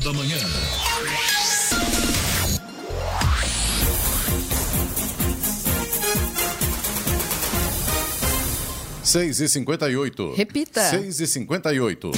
da Manhã. Seis e cinquenta e oito. Repita. Seis e cinquenta e oito.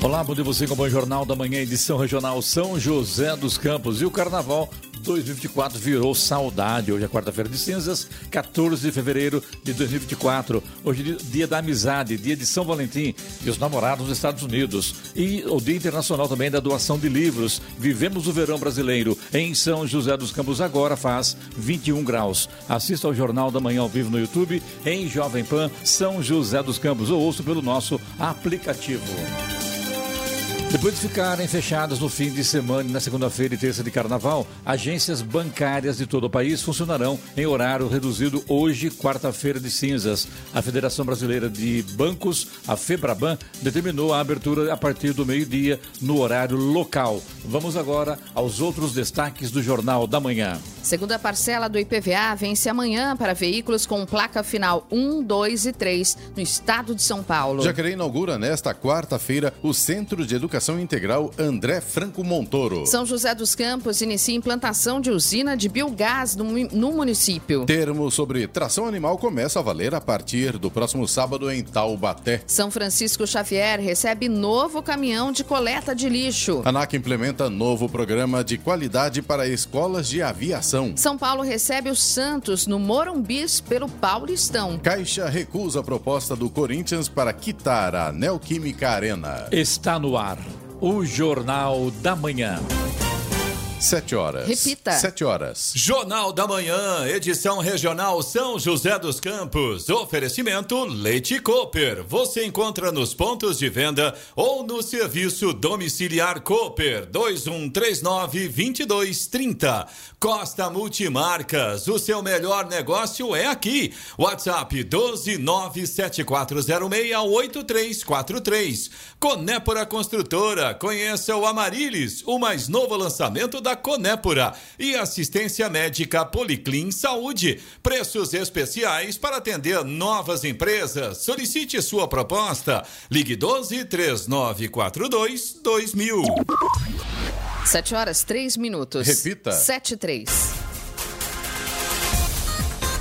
Olá, bom dia você com o Bom Jornal da Manhã, edição regional São José dos Campos. E o Carnaval 2024 virou saudade. Hoje é quarta-feira de cinzas, 14 de fevereiro de 2024. Hoje é dia da amizade, dia de São Valentim e os namorados dos Estados Unidos. E o Dia Internacional também da doação de livros. Vivemos o verão brasileiro em São José dos Campos. Agora faz 21 graus. Assista ao Jornal da Manhã ao vivo no YouTube em Jovem Pan São José dos Campos ou pelo nosso aplicativo. Depois de ficarem fechadas no fim de semana e na segunda-feira e terça de carnaval, agências bancárias de todo o país funcionarão em horário reduzido hoje, quarta-feira de cinzas. A Federação Brasileira de Bancos, a FEBRABAN, determinou a abertura a partir do meio-dia no horário local. Vamos agora aos outros destaques do Jornal da Manhã. Segunda parcela do IPVA vence amanhã para veículos com placa final 1, 2 e 3 no estado de São Paulo. Jacareí inaugura nesta quarta-feira o Centro de Educação Integral André Franco Montoro. São José dos Campos inicia implantação de usina de biogás no, no município. Termo sobre tração animal começa a valer a partir do próximo sábado em Taubaté. São Francisco Xavier recebe novo caminhão de coleta de lixo. ANAC implementa novo programa de qualidade para escolas de aviação. São Paulo recebe o Santos no Morumbis pelo Paulistão. Caixa recusa a proposta do Corinthians para quitar a Neoquímica Arena. Está no ar o Jornal da Manhã. Sete horas. Repita. Sete horas. Jornal da Manhã, edição regional São José dos Campos. Oferecimento Leite Cooper. Você encontra nos pontos de venda ou no serviço domiciliar Cooper 2139 2230. Costa Multimarcas, o seu melhor negócio é aqui. WhatsApp 12974068343. Conépora Construtora, conheça o Amarilis, o mais novo lançamento da Conépora. E assistência médica Policlin Saúde. Preços especiais para atender novas empresas. Solicite sua proposta. Ligue 12 3942 2000. 7 horas 3 minutos. Repita. 7 e 3.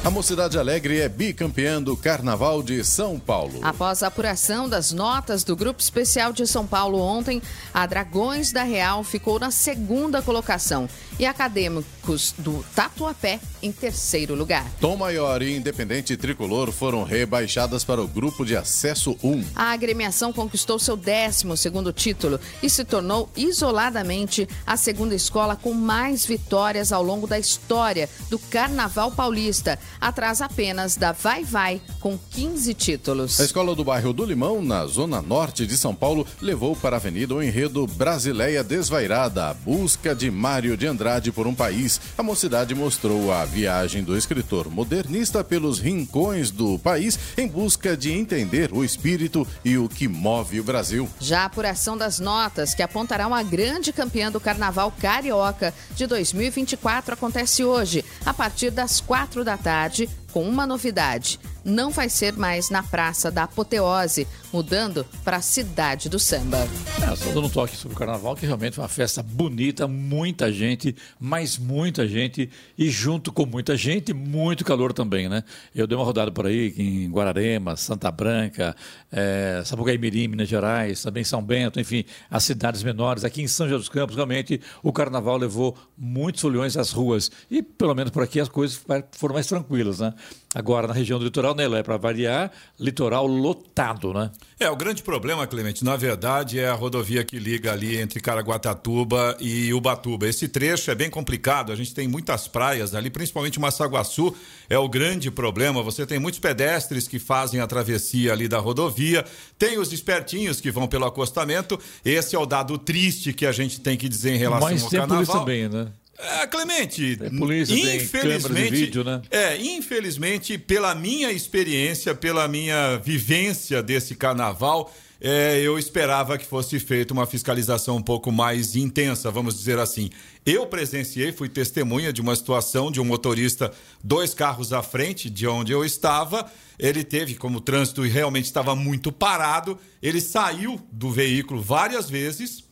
A Mocidade Alegre é bicampeã do Carnaval de São Paulo. Após a apuração das notas do Grupo Especial de São Paulo ontem, a Dragões da Real ficou na segunda colocação e Acadêmicos do Tatuapé em terceiro lugar. Tom Maior e Independente Tricolor foram rebaixadas para o grupo de acesso 1. A agremiação conquistou seu 12 segundo título e se tornou isoladamente a segunda escola com mais vitórias ao longo da história do Carnaval Paulista, atrás apenas da Vai Vai com 15 títulos. A escola do bairro do Limão, na zona norte de São Paulo, levou para a avenida o enredo Brasileia Desvairada, a busca de Mário de Andrade por um país. A mocidade mostrou a viagem do escritor modernista pelos rincões do país em busca de entender o espírito e o que move o Brasil. Já a apuração das notas, que apontará uma grande campeã do Carnaval Carioca de 2024, acontece hoje, a partir das quatro da tarde, com uma novidade. Não vai ser mais na Praça da Apoteose, mudando para a Cidade do Samba. É, só dando um toque sobre o carnaval, que realmente foi uma festa bonita, muita gente, mas muita gente, e junto com muita gente, muito calor também, né? Eu dei uma rodada por aí em Guararema, Santa Branca, é, Sapucaí Mirim, Minas Gerais, também São Bento, enfim, as cidades menores. Aqui em São José dos Campos, realmente, o carnaval levou muitos olhões às ruas. E pelo menos por aqui as coisas foram mais tranquilas, né? Agora, na região do litoral, né, é para variar, litoral lotado, né? É, o grande problema, Clemente, na verdade, é a rodovia que liga ali entre Caraguatatuba e Ubatuba. Esse trecho é bem complicado, a gente tem muitas praias ali, principalmente Massaguaçu, é o grande problema. Você tem muitos pedestres que fazem a travessia ali da rodovia, tem os espertinhos que vão pelo acostamento. Esse é o dado triste que a gente tem que dizer em relação Mas ao tem carnaval. polícia também, né? É, Clemente, Tem polícia, tem de infelizmente, vídeo, né? é, infelizmente, pela minha experiência, pela minha vivência desse carnaval, é, eu esperava que fosse feita uma fiscalização um pouco mais intensa, vamos dizer assim. Eu presenciei, fui testemunha de uma situação de um motorista, dois carros à frente de onde eu estava. Ele teve, como o trânsito realmente estava muito parado, ele saiu do veículo várias vezes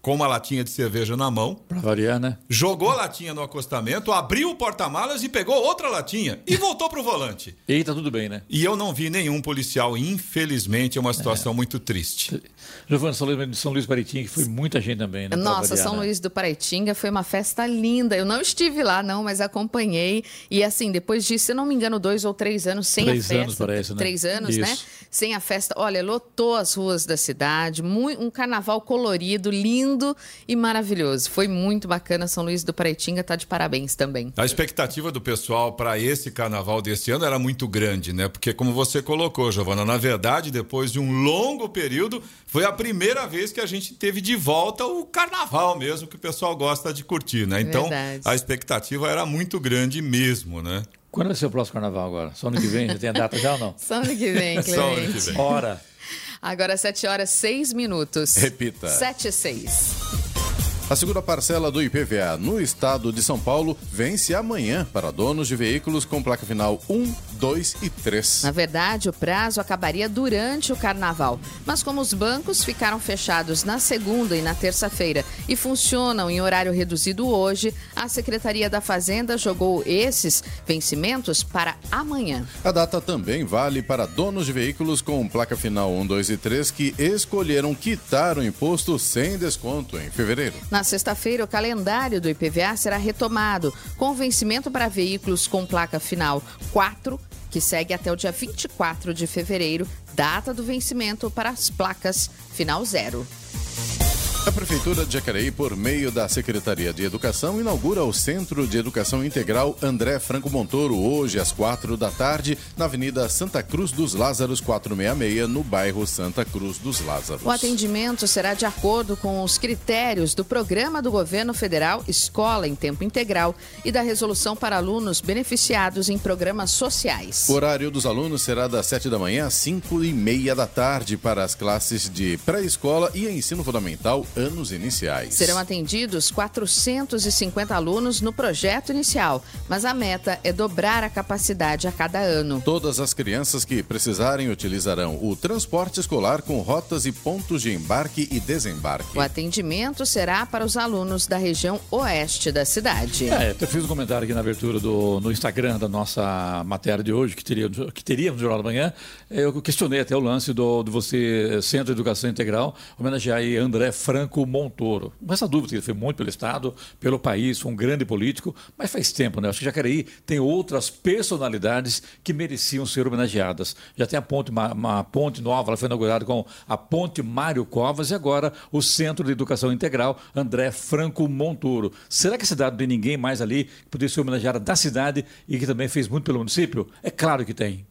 com uma latinha de cerveja na mão. Pra variar, né? Jogou a latinha no acostamento, abriu o porta-malas e pegou outra latinha e voltou pro volante. E tá tudo bem, né? E eu não vi nenhum policial, infelizmente, é uma situação é. muito triste. Giovana, São Luís, São Luís Paraitinga, que foi muita gente também, né? Nossa, variar, São né? Luís do Paraitinga foi uma festa linda. Eu não estive lá, não, mas acompanhei. E assim, depois disso, se não me engano, dois ou três anos sem três a festa. Três anos, parece, né? Três anos, né? Isso. né? Sem a festa. Olha, lotou as ruas da cidade, um carnaval colorido, lindo e maravilhoso. Foi muito bacana. São Luís do Paraitinga tá de parabéns também. A expectativa do pessoal para esse carnaval desse ano era muito grande, né? Porque, como você colocou, Giovana, na verdade, depois de um longo período, foi a primeira vez que a gente teve de volta o carnaval mesmo, que o pessoal gosta de curtir, né? Então, verdade. a expectativa era muito grande mesmo, né? Quando ser o próximo carnaval agora? Só ano que vem? Já tem a data já ou não? Só ano que vem, Clemente. Só ano que vem. Hora. Agora, 7 horas 6 minutos. Repita. 7 e 6. A segunda parcela do IPVA no estado de São Paulo vence amanhã para donos de veículos com placa final 1, 2 e 3. Na verdade, o prazo acabaria durante o carnaval, mas como os bancos ficaram fechados na segunda e na terça-feira e funcionam em horário reduzido hoje, a Secretaria da Fazenda jogou esses vencimentos para amanhã. A data também vale para donos de veículos com placa final 1, 2 e 3 que escolheram quitar o imposto sem desconto em fevereiro. Na na sexta-feira, o calendário do IPVA será retomado, com vencimento para veículos com placa final 4, que segue até o dia 24 de fevereiro, data do vencimento para as placas final 0. A Prefeitura de Jacareí, por meio da Secretaria de Educação, inaugura o Centro de Educação Integral André Franco Montoro, hoje às quatro da tarde, na Avenida Santa Cruz dos Lázaros, 466, no bairro Santa Cruz dos Lázaros. O atendimento será de acordo com os critérios do Programa do Governo Federal Escola em Tempo Integral e da Resolução para Alunos Beneficiados em Programas Sociais. O horário dos alunos será das sete da manhã às cinco e meia da tarde para as classes de pré-escola e ensino fundamental anos iniciais. Serão atendidos 450 alunos no projeto inicial, mas a meta é dobrar a capacidade a cada ano. Todas as crianças que precisarem utilizarão o transporte escolar com rotas e pontos de embarque e desembarque. O atendimento será para os alunos da região oeste da cidade. É, eu fiz um comentário aqui na abertura do, no Instagram da nossa matéria de hoje, que, teria, que teríamos no Jornal da Manhã. Eu questionei até o lance do, do você, Centro de Educação Integral, homenagear aí André Franco Franco Montoro. Com essa dúvida, ele foi muito pelo Estado, pelo país, foi um grande político, mas faz tempo, né? Acho que Jacareí tem outras personalidades que mereciam ser homenageadas. Já tem a ponte, uma, uma ponte nova, ela foi inaugurada com a Ponte Mário Covas e agora o Centro de Educação Integral André Franco Montoro. Será que a cidade tem ninguém mais ali que poderia ser homenageada da cidade e que também fez muito pelo município? É claro que tem.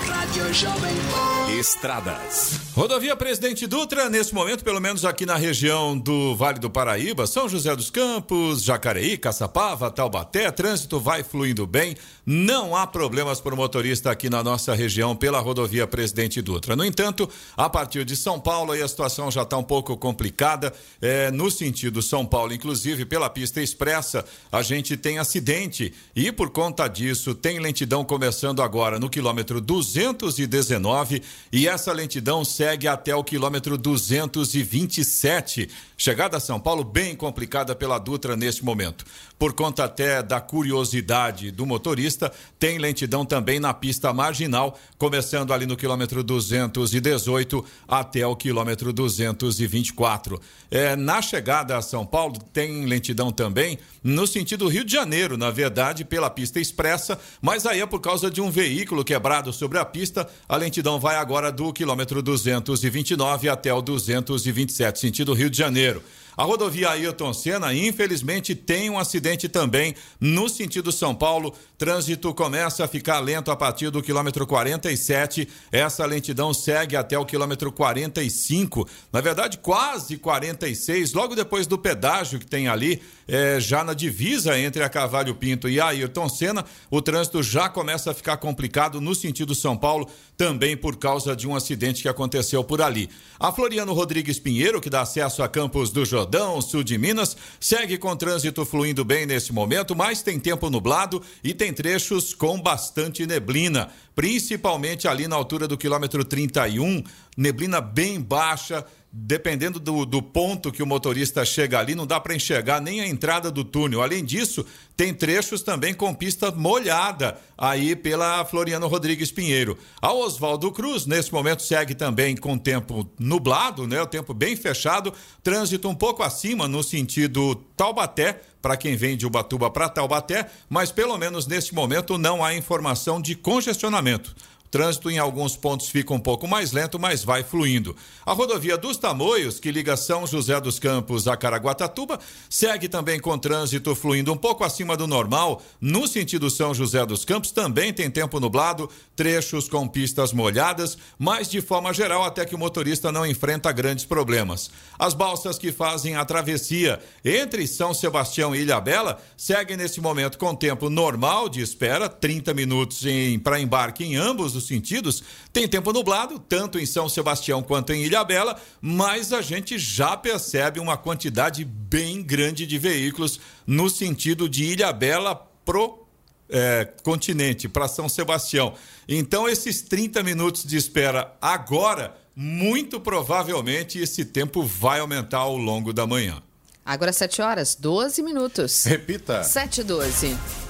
Rádio Jovem Estradas. Rodovia Presidente Dutra, nesse momento, pelo menos aqui na região do Vale do Paraíba, São José dos Campos, Jacareí, Caçapava, Taubaté, trânsito vai fluindo bem. Não há problemas para o motorista aqui na nossa região pela rodovia Presidente Dutra. No entanto, a partir de São Paulo, a situação já está um pouco complicada. É, no sentido São Paulo, inclusive, pela pista expressa, a gente tem acidente e, por conta disso, tem lentidão começando agora no quilômetro 219 e essa lentidão segue até o quilômetro 227. Chegada a São Paulo bem complicada pela Dutra neste momento. Por conta até da curiosidade do motorista, tem lentidão também na pista marginal, começando ali no quilômetro 218 até o quilômetro 224. É, na chegada a São Paulo, tem lentidão também no sentido Rio de Janeiro, na verdade, pela pista expressa, mas aí é por causa de um veículo quebrado sobre a pista. A lentidão vai agora do quilômetro 229 até o 227, sentido Rio de Janeiro. Janeiro. A rodovia Ailton Senna, infelizmente, tem um acidente também no sentido São Paulo. Trânsito começa a ficar lento a partir do quilômetro 47. Essa lentidão segue até o quilômetro 45. Na verdade, quase 46. Logo depois do pedágio que tem ali, é, já na divisa entre a Cavalho Pinto e a Ayrton Senna, o trânsito já começa a ficar complicado no sentido São Paulo, também por causa de um acidente que aconteceu por ali. A Floriano Rodrigues Pinheiro, que dá acesso a Campos do Jordão, sul de Minas, segue com trânsito fluindo bem nesse momento, mas tem tempo nublado e tem trechos com bastante neblina, principalmente ali na altura do quilômetro 31, neblina bem baixa dependendo do, do, ponto que o motorista chega ali, não dá para enxergar nem a entrada do túnel. Além disso, tem trechos também com pista molhada aí pela Floriano Rodrigues Pinheiro. A Oswaldo Cruz, nesse momento, segue também com tempo nublado, né? O tempo bem fechado, trânsito um pouco acima no sentido Taubaté, para quem vem de Ubatuba para Taubaté, mas pelo menos neste momento não há informação de congestionamento trânsito em alguns pontos fica um pouco mais lento, mas vai fluindo. A rodovia dos Tamoios, que liga São José dos Campos a Caraguatatuba, segue também com trânsito fluindo um pouco acima do normal. No sentido São José dos Campos, também tem tempo nublado, trechos com pistas molhadas, mas de forma geral, até que o motorista não enfrenta grandes problemas. As balsas que fazem a travessia entre São Sebastião e Ilhabela seguem nesse momento com tempo normal de espera, 30 minutos para embarque em ambos os sentidos. Tem tempo nublado, tanto em São Sebastião quanto em Ilhabela, mas a gente já percebe uma quantidade bem grande de veículos no sentido de Ilhabela pro é, continente, para São Sebastião. Então, esses 30 minutos de espera agora, muito provavelmente esse tempo vai aumentar ao longo da manhã. Agora 7 horas, 12 minutos. Repita. 7 e 12.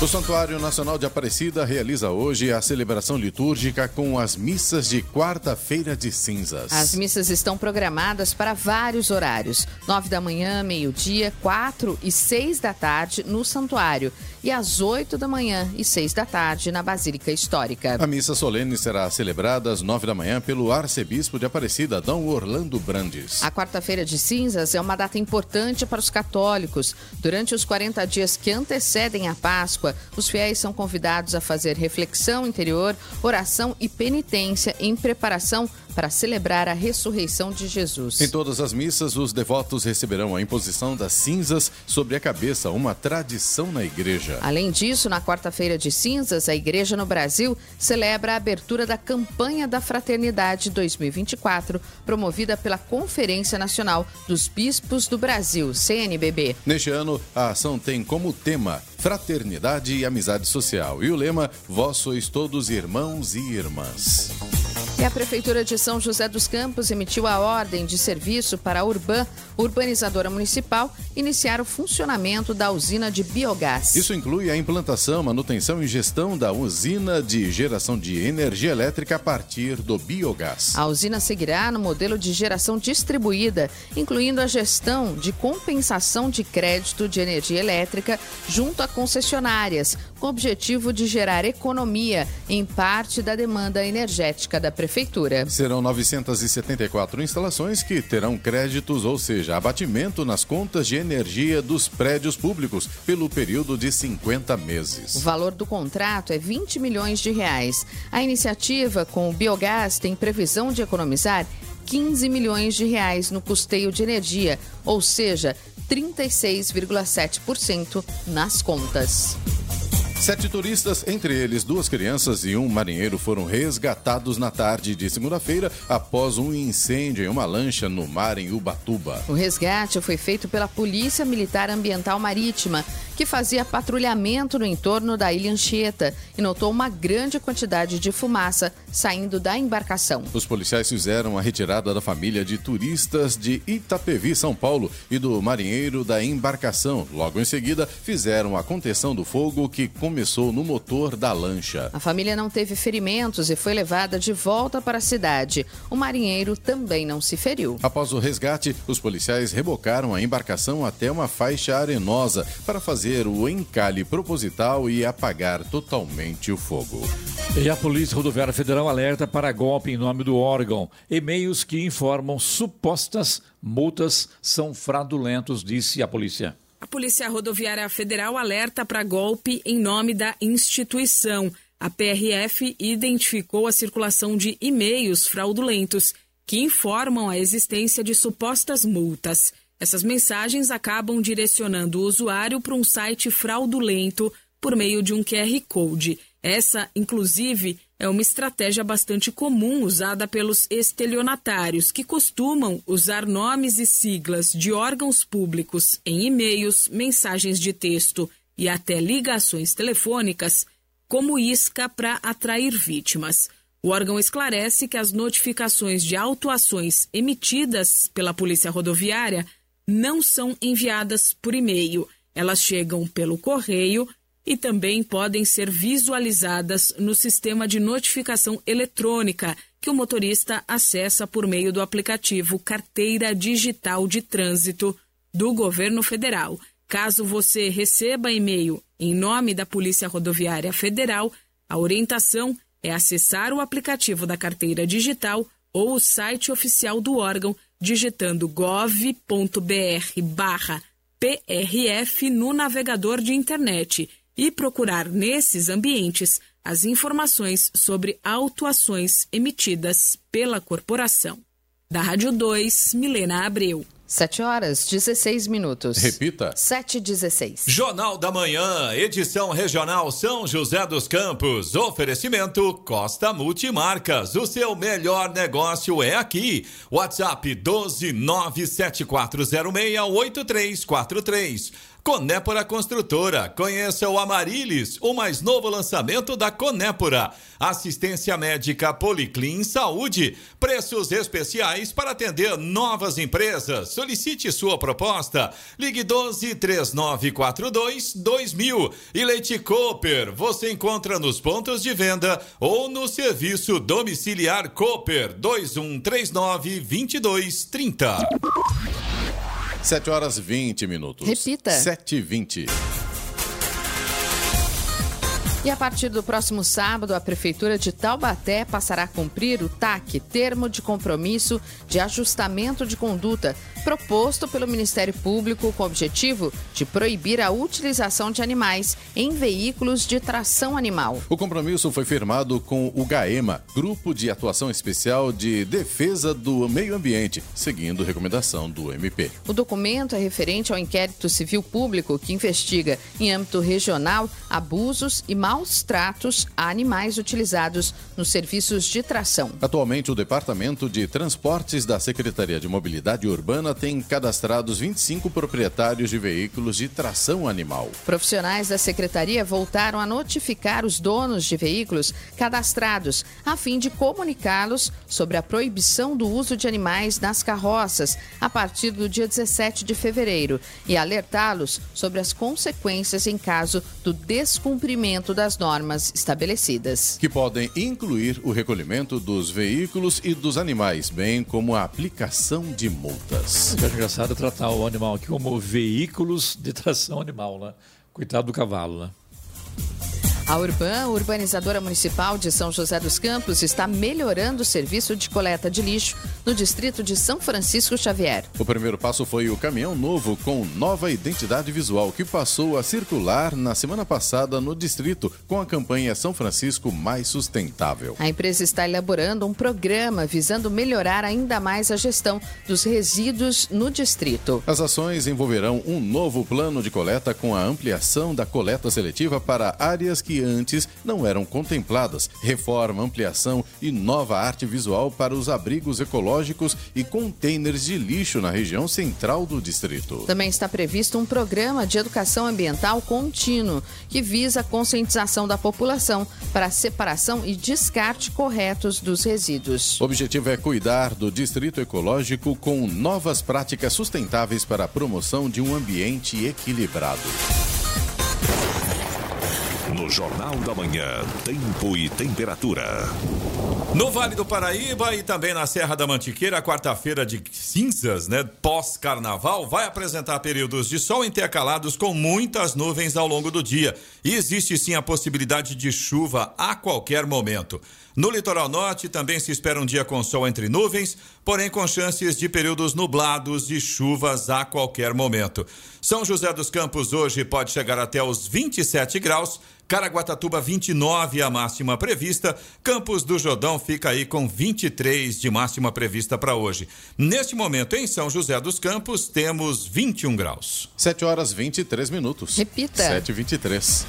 O Santuário Nacional de Aparecida realiza hoje a celebração litúrgica com as missas de quarta-feira de cinzas. As missas estão programadas para vários horários: nove da manhã, meio-dia, quatro e seis da tarde no santuário e às 8 da manhã e 6 da tarde na Basílica Histórica. A missa solene será celebrada às 9 da manhã pelo arcebispo de Aparecida, Dom Orlando Brandes. A quarta-feira de cinzas é uma data importante para os católicos. Durante os 40 dias que antecedem a Páscoa, os fiéis são convidados a fazer reflexão interior, oração e penitência em preparação para celebrar a ressurreição de Jesus. Em todas as missas, os devotos receberão a imposição das cinzas sobre a cabeça, uma tradição na igreja. Além disso, na quarta-feira de cinzas, a igreja no Brasil celebra a abertura da campanha da Fraternidade 2024, promovida pela Conferência Nacional dos Bispos do Brasil, CNBB. Neste ano, a ação tem como tema Fraternidade e Amizade Social e o lema Vós sois todos irmãos e irmãs. E a Prefeitura de São José dos Campos emitiu a ordem de serviço para a Urban, urbanizadora municipal, iniciar o funcionamento da usina de biogás. Isso inclui a implantação, manutenção e gestão da usina de geração de energia elétrica a partir do biogás. A usina seguirá no modelo de geração distribuída, incluindo a gestão de compensação de crédito de energia elétrica junto a concessionárias, com o objetivo de gerar economia em parte da demanda energética da Prefeitura. Serão 974 instalações que terão créditos, ou seja, abatimento nas contas de energia dos prédios públicos pelo período de 50 meses. O valor do contrato é 20 milhões de reais. A iniciativa com o biogás tem previsão de economizar 15 milhões de reais no custeio de energia, ou seja, 36,7% nas contas. Sete turistas, entre eles duas crianças e um marinheiro, foram resgatados na tarde de segunda-feira após um incêndio em uma lancha no mar em Ubatuba. O resgate foi feito pela Polícia Militar Ambiental Marítima, que fazia patrulhamento no entorno da ilha Anchieta e notou uma grande quantidade de fumaça saindo da embarcação. Os policiais fizeram a retirada da família de turistas de Itapevi, São Paulo, e do marinheiro da embarcação. Logo em seguida, fizeram a contenção do fogo que começou no motor da lancha. A família não teve ferimentos e foi levada de volta para a cidade. O marinheiro também não se feriu. Após o resgate, os policiais rebocaram a embarcação até uma faixa arenosa para fazer o encalhe proposital e apagar totalmente o fogo. E a Polícia Rodoviária Federal alerta para golpe em nome do órgão. E-mails que informam supostas multas são fraudulentos, disse a polícia. A Polícia Rodoviária Federal alerta para golpe em nome da instituição. A PRF identificou a circulação de e-mails fraudulentos que informam a existência de supostas multas. Essas mensagens acabam direcionando o usuário para um site fraudulento por meio de um QR Code. Essa, inclusive, é uma estratégia bastante comum usada pelos estelionatários, que costumam usar nomes e siglas de órgãos públicos em e-mails, mensagens de texto e até ligações telefônicas como isca para atrair vítimas. O órgão esclarece que as notificações de autuações emitidas pela Polícia Rodoviária não são enviadas por e-mail. Elas chegam pelo correio e também podem ser visualizadas no sistema de notificação eletrônica que o motorista acessa por meio do aplicativo Carteira Digital de Trânsito do Governo Federal. Caso você receba e-mail em nome da Polícia Rodoviária Federal, a orientação é acessar o aplicativo da carteira digital ou o site oficial do órgão digitando gov.br barra PRF no navegador de internet e procurar nesses ambientes as informações sobre autuações emitidas pela corporação. Da Rádio 2, Milena Abreu. 7 horas 16 minutos. Repita. 7 e 16. Jornal da Manhã, edição regional São José dos Campos. Oferecimento Costa Multimarcas. O seu melhor negócio é aqui. WhatsApp 12974068343. Conépora Construtora. Conheça o Amarilis, o mais novo lançamento da Conépora. Assistência médica Policlin Saúde. Preços especiais para atender novas empresas. Solicite sua proposta. Ligue 12 3942 2000. E Leite Cooper. Você encontra nos pontos de venda ou no serviço domiciliar Cooper 2139 2230. 7 horas 20 minutos. Repita. 7 e 20. E a partir do próximo sábado, a Prefeitura de Taubaté passará a cumprir o TAC, Termo de Compromisso de Ajustamento de Conduta, proposto pelo Ministério Público com o objetivo de proibir a utilização de animais em veículos de tração animal. O compromisso foi firmado com o GAEMA, Grupo de Atuação Especial de Defesa do Meio Ambiente, seguindo recomendação do MP. O documento é referente ao inquérito civil público que investiga, em âmbito regional, abusos e maus tratos a animais utilizados nos serviços de tração. Atualmente, o Departamento de Transportes da Secretaria de Mobilidade Urbana tem cadastrados 25 proprietários de veículos de tração animal. Profissionais da secretaria voltaram a notificar os donos de veículos cadastrados, a fim de comunicá-los sobre a proibição do uso de animais nas carroças a partir do dia 17 de fevereiro e alertá-los sobre as consequências em caso do descumprimento das normas estabelecidas. Que podem incluir o recolhimento dos veículos e dos animais, bem como a aplicação de multas. É engraçado tratar o animal aqui como veículos de tração animal, né? Coitado do cavalo, né? A Urban, urbanizadora municipal de São José dos Campos, está melhorando o serviço de coleta de lixo no distrito de São Francisco Xavier. O primeiro passo foi o caminhão novo com nova identidade visual que passou a circular na semana passada no distrito com a campanha São Francisco Mais Sustentável. A empresa está elaborando um programa visando melhorar ainda mais a gestão dos resíduos no distrito. As ações envolverão um novo plano de coleta com a ampliação da coleta seletiva para áreas que antes não eram contempladas, reforma, ampliação e nova arte visual para os abrigos ecológicos e containers de lixo na região central do distrito. Também está previsto um programa de educação ambiental contínuo que visa a conscientização da população para a separação e descarte corretos dos resíduos. O objetivo é cuidar do distrito ecológico com novas práticas sustentáveis para a promoção de um ambiente equilibrado. No Jornal da Manhã, tempo e temperatura. No Vale do Paraíba e também na Serra da Mantiqueira, quarta-feira de cinzas, né? Pós-carnaval, vai apresentar períodos de sol intercalados com muitas nuvens ao longo do dia. E existe sim a possibilidade de chuva a qualquer momento. No litoral norte também se espera um dia com sol entre nuvens, porém com chances de períodos nublados e chuvas a qualquer momento. São José dos Campos hoje pode chegar até os 27 graus. Caraguatatuba 29 a máxima prevista, Campos do Jordão fica aí com 23 de máxima prevista para hoje. Neste momento em São José dos Campos temos 21 graus. 7 horas 23 minutos. Repita. 7 e 23.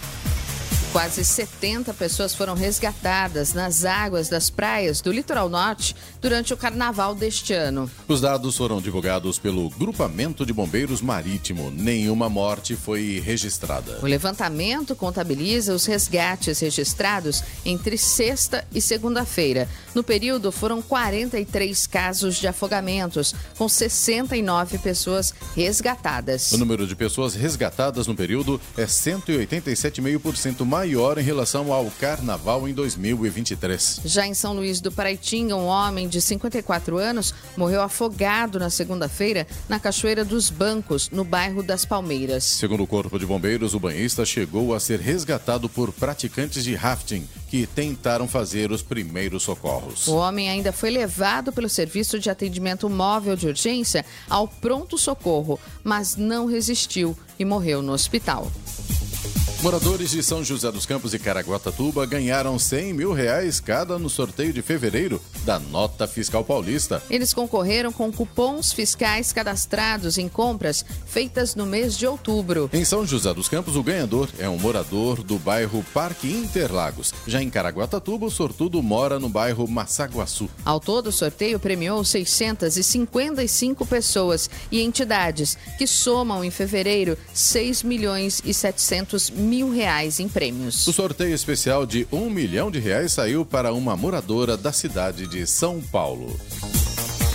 Quase 70 pessoas foram resgatadas nas águas das praias do litoral norte durante o carnaval deste ano. Os dados foram divulgados pelo Grupamento de Bombeiros Marítimo. Nenhuma morte foi registrada. O levantamento contabiliza os resgates registrados entre sexta e segunda-feira. No período, foram 43 casos de afogamentos, com 69 pessoas resgatadas. O número de pessoas resgatadas no período é 187,5% maior em relação ao carnaval em 2023. Já em São Luís do Paraitinga, um homem de 54 anos morreu afogado na segunda-feira na Cachoeira dos Bancos, no bairro das Palmeiras. Segundo o Corpo de Bombeiros, o banhista chegou a ser resgatado por praticantes de rafting que tentaram fazer os primeiros socorros. O homem ainda foi levado pelo Serviço de Atendimento Móvel de Urgência ao pronto-socorro, mas não resistiu e morreu no hospital. Moradores de São José dos Campos e Caraguatatuba ganharam 100 mil reais cada no sorteio de fevereiro da Nota Fiscal Paulista. Eles concorreram com cupons fiscais cadastrados em compras feitas no mês de outubro. Em São José dos Campos, o ganhador é um morador do bairro Parque Interlagos. Já em Caraguatatuba, o sortudo mora no bairro Massaguaçu. Ao todo, o sorteio premiou 655 pessoas e entidades, que somam em fevereiro 6 milhões e 700 mil reais em prêmios. O sorteio especial de um milhão de reais saiu para uma moradora da cidade de São Paulo.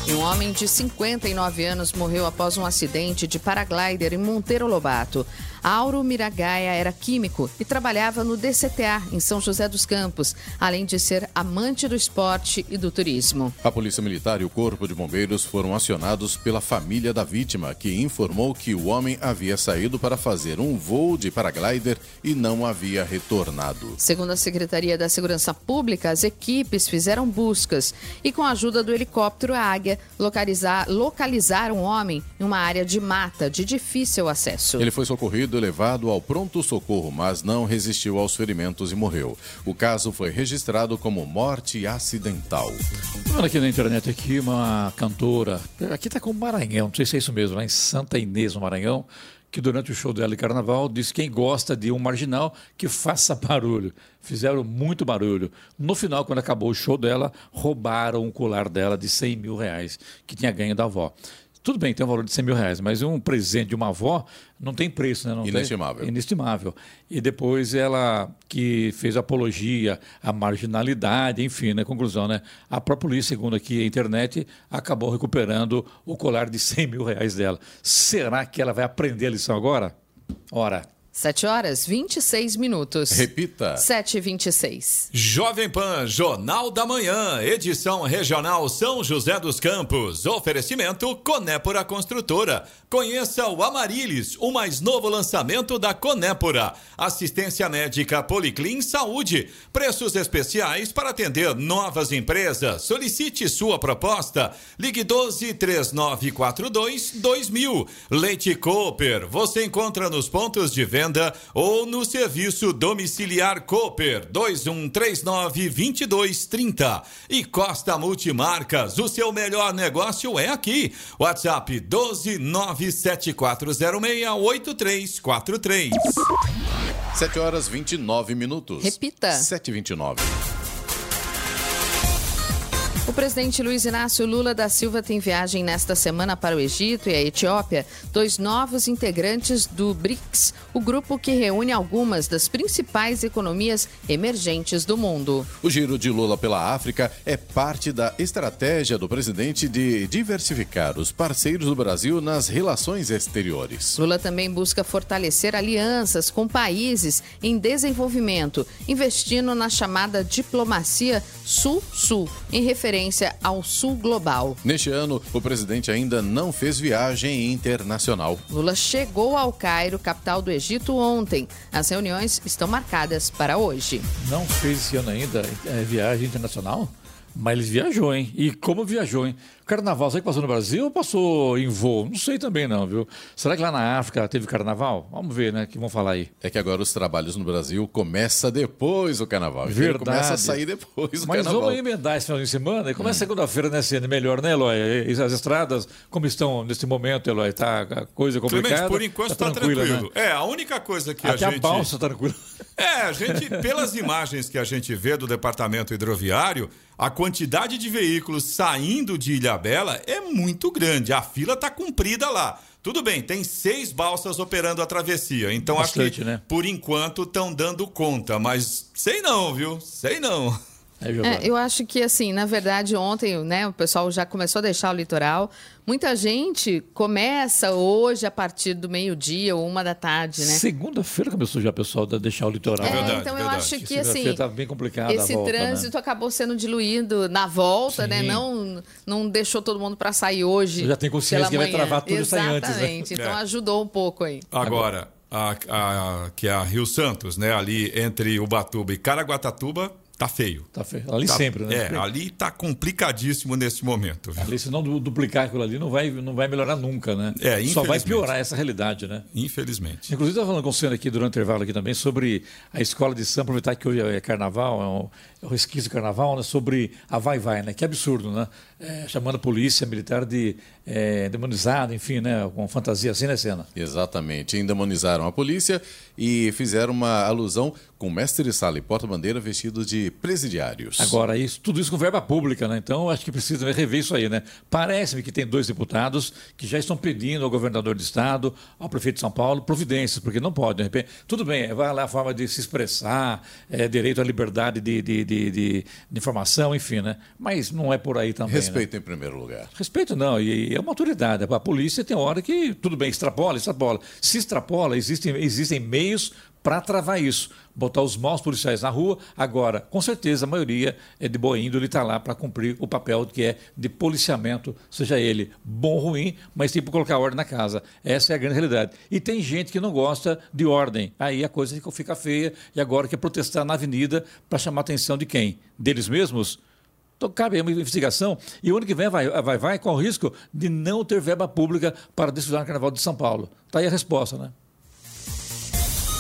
Um homem de 59 anos morreu após um acidente de paraglider em Monteiro Lobato. Auro Miragaia era químico e trabalhava no DCTA, em São José dos Campos, além de ser amante do esporte e do turismo. A Polícia Militar e o Corpo de Bombeiros foram acionados pela família da vítima, que informou que o homem havia saído para fazer um voo de paraglider e não havia retornado. Segundo a Secretaria da Segurança Pública, as equipes fizeram buscas e, com a ajuda do helicóptero Águia, localizar, localizaram um homem em uma área de mata de difícil acesso. Ele foi socorrido e levado ao pronto-socorro, mas não resistiu aos ferimentos e morreu. O caso foi registrado como morte acidental. Olha aqui na internet aqui uma cantora, aqui está com o Maranhão, não sei se é isso mesmo, lá em Santa Inês, no Maranhão, que durante o show dela em carnaval disse quem gosta de um marginal que faça barulho. Fizeram muito barulho. No final, quando acabou o show dela, roubaram um colar dela de 100 mil reais que tinha ganho da avó. Tudo bem, tem um valor de 100 mil reais, mas um presente de uma avó não tem preço, né? Não Inestimável. Tem, inestimável. E depois ela que fez apologia à marginalidade, enfim, na conclusão, né? A própria polícia, segundo aqui a internet, acabou recuperando o colar de 100 mil reais dela. Será que ela vai aprender a lição agora? Ora, 7 horas 26 minutos. Repita. 7 e 26. Jovem Pan, Jornal da Manhã, edição regional São José dos Campos. Oferecimento Conépora Construtora. Conheça o Amarilis, o mais novo lançamento da Conépora. Assistência médica Policlin Saúde. Preços especiais para atender novas empresas. Solicite sua proposta. Ligue 12 3942 2000. Leite Cooper. Você encontra nos pontos de venda ou no serviço domiciliar Cooper 2139 2230. E Costa Multimarcas, o seu melhor negócio é aqui. WhatsApp 12974068343. 7 horas 29 minutos. Repita. 7 e 29. O presidente Luiz Inácio Lula da Silva tem viagem nesta semana para o Egito e a Etiópia, dois novos integrantes do BRICS, o grupo que reúne algumas das principais economias emergentes do mundo. O giro de Lula pela África é parte da estratégia do presidente de diversificar os parceiros do Brasil nas relações exteriores. Lula também busca fortalecer alianças com países em desenvolvimento, investindo na chamada diplomacia Sul-Sul, em referência referência ao Sul Global. Neste ano, o presidente ainda não fez viagem internacional. Lula chegou ao Cairo, capital do Egito, ontem. As reuniões estão marcadas para hoje. Não fez esse ano ainda é, viagem internacional? Mas ele viajou, hein? E como viajou, hein? Carnaval, será que passou no Brasil ou passou em voo? Não sei também não, viu? Será que lá na África teve carnaval? Vamos ver, né? Que vão falar aí. É que agora os trabalhos no Brasil começa depois do carnaval. Então Verdade. começa a sair depois do Mas carnaval. vamos emendar esse final de semana e começa hum. segunda-feira, né, Cine? Melhor, né, Eloy? E as estradas, como estão nesse momento, Eloy? Tá a coisa complicada? Clemente, por enquanto tá, tá tranquilo. Né? É, a única coisa que Até a gente... a balsa tá tranquila. É, a gente, pelas imagens que a gente vê do departamento hidroviário, a quantidade de veículos saindo de Ilhabela é muito grande. A fila está comprida lá. Tudo bem, tem seis balsas operando a travessia. Então Bastante, acho que, né? por enquanto, estão dando conta. Mas sei não, viu? Sei não. É, eu acho que, assim, na verdade, ontem, né, o pessoal já começou a deixar o litoral. Muita gente começa hoje a partir do meio-dia ou uma da tarde, né? Segunda-feira começou já o pessoal a deixar o litoral. É, verdade, então eu acho que, assim, tá bem complicado esse volta, trânsito né? acabou sendo diluído na volta, né? Sim. né? Não, não deixou todo mundo para sair hoje. Você já tem consciência que manhã. vai travar tudo Exatamente. sair antes, né? Então é. ajudou um pouco aí. Agora, a, a, que é a Rio Santos, né? Ali entre Ubatuba e Caraguatatuba, Tá feio. Tá feio. Ali tá, sempre, né? É, ali tá complicadíssimo nesse momento. Viu? Ali, se não duplicar aquilo ali, não vai, não vai melhorar nunca, né? É, Só vai piorar essa realidade, né? Infelizmente. Inclusive, estava falando com o senhor aqui durante o intervalo aqui também sobre a escola de samba, aproveitar que hoje é carnaval, é um, é um resquício de carnaval, né? Sobre a vai-vai, né? Que absurdo, né? É, chamando a polícia militar de é, demonizada, enfim, né? Com fantasia assim, né, Cena? Exatamente. Endemonizaram a polícia e fizeram uma alusão com mestre sala e porta-bandeira vestidos de presidiários. Agora, isso, tudo isso com verba pública, né? Então, acho que precisa rever isso aí, né? Parece-me que tem dois deputados que já estão pedindo ao governador de estado, ao prefeito de São Paulo, providências, porque não pode, de repente. Tudo bem, vai lá a forma de se expressar, é, direito à liberdade de, de, de, de, informação, enfim, né? Mas não é por aí também. Respeito né? em primeiro lugar. Respeito não, e é uma autoridade. A polícia tem hora que, tudo bem, extrapola, extrapola. Se extrapola, existem, existem meios para travar isso, botar os maus policiais na rua. Agora, com certeza, a maioria é de boa índole e está lá para cumprir o papel que é de policiamento, seja ele bom ou ruim, mas tem para colocar ordem na casa. Essa é a grande realidade. E tem gente que não gosta de ordem. Aí a coisa fica feia e agora quer protestar na avenida para chamar a atenção de quem? Deles mesmos? Então, cabe uma investigação e o ano que vem vai, vai, vai com o risco de não ter verba pública para desfilar no Carnaval de São Paulo. Está aí a resposta, né?